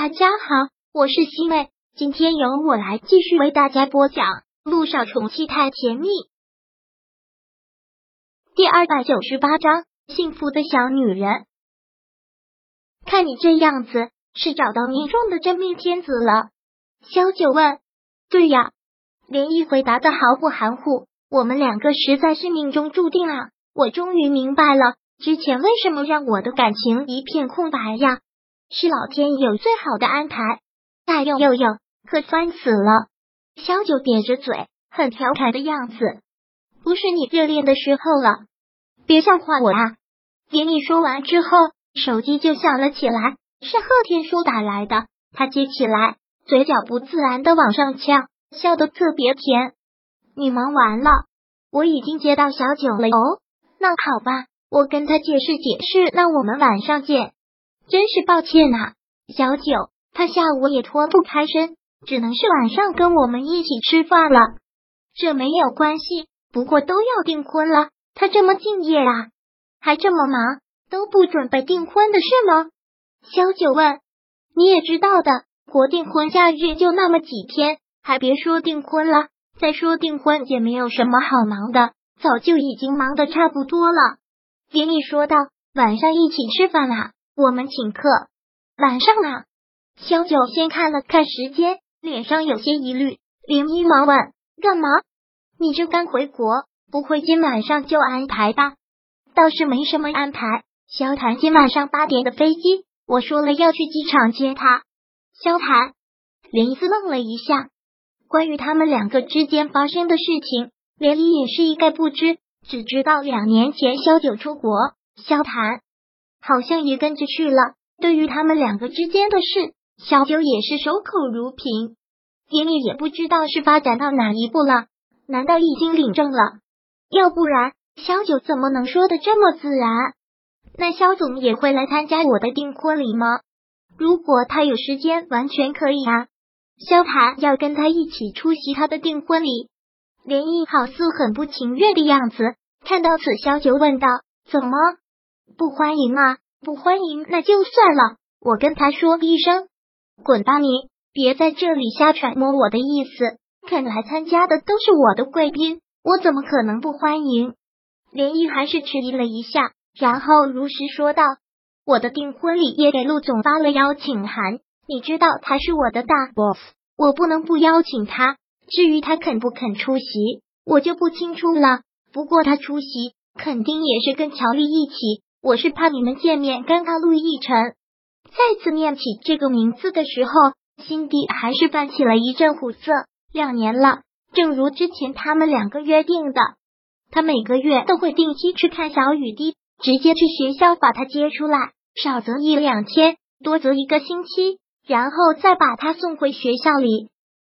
大家好，我是西妹，今天由我来继续为大家播讲《路上宠妻太甜蜜》第二百九十八章：幸福的小女人。看你这样子，是找到命中的真命天子了？萧九问。对呀，连毅回答的毫不含糊。我们两个实在是命中注定啊！我终于明白了，之前为什么让我的感情一片空白呀？是老天有最好的安排。哎呦呦呦，可酸死了！小九瘪着嘴，很调侃的样子。不是你热恋的时候了，别笑话我啊！给你说完之后，手机就响了起来，是贺天舒打来的。他接起来，嘴角不自然的往上翘，笑得特别甜。你忙完了，我已经接到小九了。哦，那好吧，我跟他解释解释。那我们晚上见。真是抱歉呐，小九，他下午也脱不开身，只能是晚上跟我们一起吃饭了。这没有关系，不过都要订婚了，他这么敬业啊，还这么忙，都不准备订婚的是吗？小九问。你也知道的，国定婚假日就那么几天，还别说订婚了。再说订婚也没有什么好忙的，早就已经忙得差不多了。连毅说道：“晚上一起吃饭啊。”我们请客，晚上啊。萧九先看了看时间，脸上有些疑虑，连忙问：“干嘛？你这刚回国，不会今晚上就安排吧？”倒是没什么安排。萧谈今晚上八点的飞机，我说了要去机场接他。萧谈，连依愣了一下，关于他们两个之间发生的事情，连依也是一概不知，只知道两年前萧九出国，萧谈。好像也跟着去了。对于他们两个之间的事，小九也是守口如瓶。田里也不知道是发展到哪一步了，难道已经领证了？要不然小九怎么能说的这么自然？那肖总也会来参加我的订婚礼吗？如果他有时间，完全可以啊。萧寒要跟他一起出席他的订婚礼，连毅好似很不情愿的样子。看到此，萧九问道：“怎么？”不欢迎啊！不欢迎，那就算了。我跟他说一声，滚吧你！别在这里瞎揣摩我的意思。看来参加的都是我的贵宾，我怎么可能不欢迎？连毅还是迟疑了一下，然后如实说道：“我的订婚礼也给陆总发了邀请函，你知道他是我的大 boss，我不能不邀请他。至于他肯不肯出席，我就不清楚了。不过他出席，肯定也是跟乔丽一起。”我是怕你们见面尴尬。陆亦辰再次念起这个名字的时候，心底还是泛起了一阵苦涩。两年了，正如之前他们两个约定的，他每个月都会定期去看小雨滴，直接去学校把他接出来，少则一两天，多则一个星期，然后再把他送回学校里。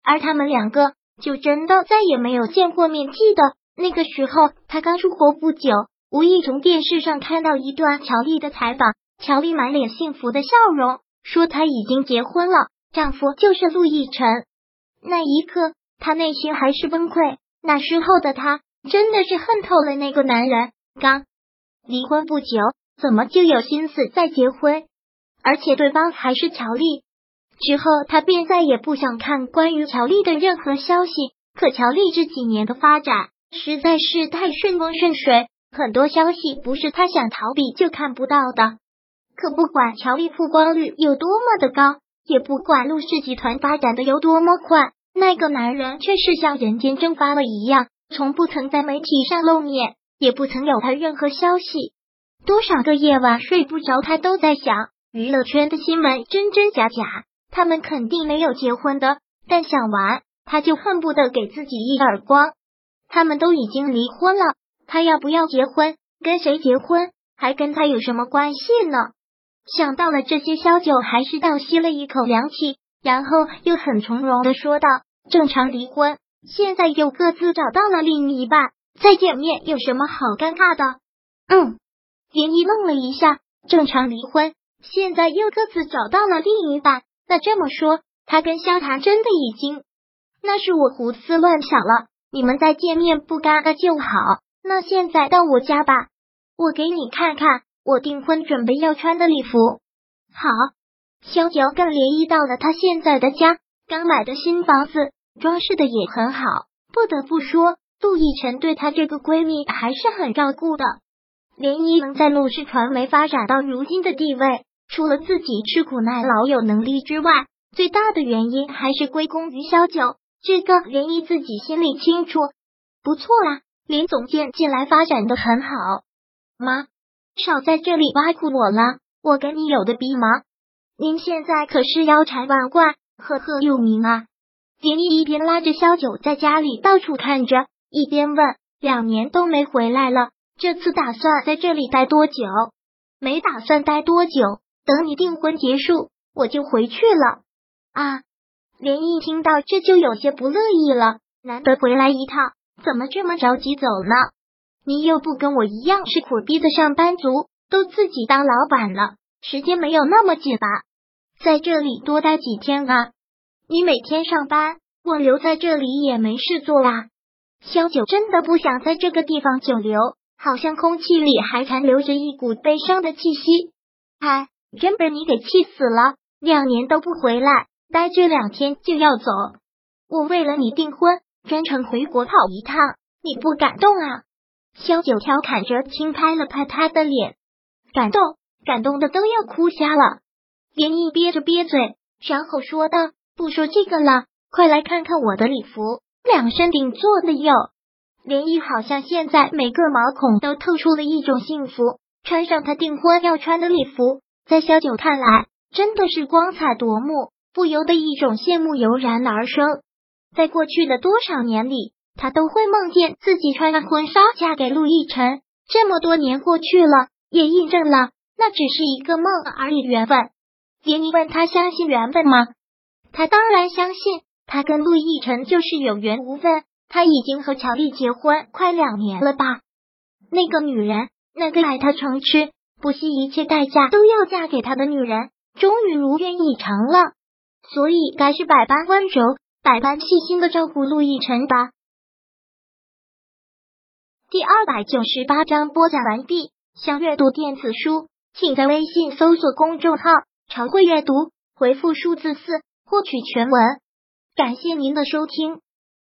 而他们两个就真的再也没有见过面。记得那个时候，他刚出国不久。无意从电视上看到一段乔丽的采访，乔丽满脸幸福的笑容，说她已经结婚了，丈夫就是陆亦辰。那一刻，她内心还是崩溃。那时候的她真的是恨透了那个男人。刚离婚不久，怎么就有心思再结婚？而且对方还是乔丽。之后，她便再也不想看关于乔丽的任何消息。可乔丽这几年的发展实在是太顺风顺水。很多消息不是他想逃避就看不到的。可不管乔丽曝光率有多么的高，也不管陆氏集团发展的有多么快，那个男人却是像人间蒸发了一样，从不曾在媒体上露面，也不曾有他任何消息。多少个夜晚睡不着，他都在想娱乐圈的新闻真真假假，他们肯定没有结婚的。但想完，他就恨不得给自己一耳光。他们都已经离婚了。他要不要结婚？跟谁结婚？还跟他有什么关系呢？想到了这些，萧九还是倒吸了一口凉气，然后又很从容的说道：“正常离婚，现在又各自找到了另一半，再见面有什么好尴尬的？”嗯，林一愣了一下，正常离婚，现在又各自找到了另一半，那这么说，他跟萧谈真的已经……那是我胡思乱想了，你们再见面不尴尬就好。那现在到我家吧，我给你看看我订婚准备要穿的礼服。好，萧九跟连依到了他现在的家，刚买的新房子，装饰的也很好。不得不说，陆逸晨对她这个闺蜜还是很照顾的。连依能在陆氏传媒发展到如今的地位，除了自己吃苦耐劳有能力之外，最大的原因还是归功于萧九。这个连依自己心里清楚。不错啦，林总监近来发展的很好。妈，少在这里挖苦我了，我跟你有的比吗？您现在可是腰缠万贯，赫赫有名啊！连毅一边拉着萧九在家里到处看着，一边问：两年都没回来了。这次打算在这里待多久？没打算待多久，等你订婚结束，我就回去了。啊！连毅听到这就有些不乐意了。难得回来一趟，怎么这么着急走呢？你又不跟我一样是苦逼的上班族，都自己当老板了，时间没有那么紧吧？在这里多待几天啊！你每天上班，我留在这里也没事做啦。萧九真的不想在这个地方久留。好像空气里还残留着一股悲伤的气息，唉，真被你给气死了！两年都不回来，待这两天就要走。我为了你订婚，专程回国跑一趟，你不感动啊？萧九调侃着，轻拍了拍他的脸，感动，感动的都要哭瞎了。连毅憋着憋嘴，然后说道：“不说这个了，快来看看我的礼服，量身定做的哟。”连毅好像现在每个毛孔都透出了一种幸福，穿上他订婚要穿的礼服，在萧九看来真的是光彩夺目，不由得一种羡慕油然而生。在过去的多少年里，他都会梦见自己穿上婚纱嫁给陆亦辰。这么多年过去了，也印证了那只是一个梦而已。缘分。杰尼问他相信缘分吗？他当然相信，他跟陆亦辰就是有缘无分。他已经和乔丽结婚快两年了吧？那个女人，那个爱他成痴、不惜一切代价都要嫁给他的女人，终于如愿以偿了。所以该是百般温柔、百般细心的照顾陆亦辰吧。第二百九十八章播讲完毕。想阅读电子书，请在微信搜索公众号“常会阅读”，回复数字四获取全文。感谢您的收听。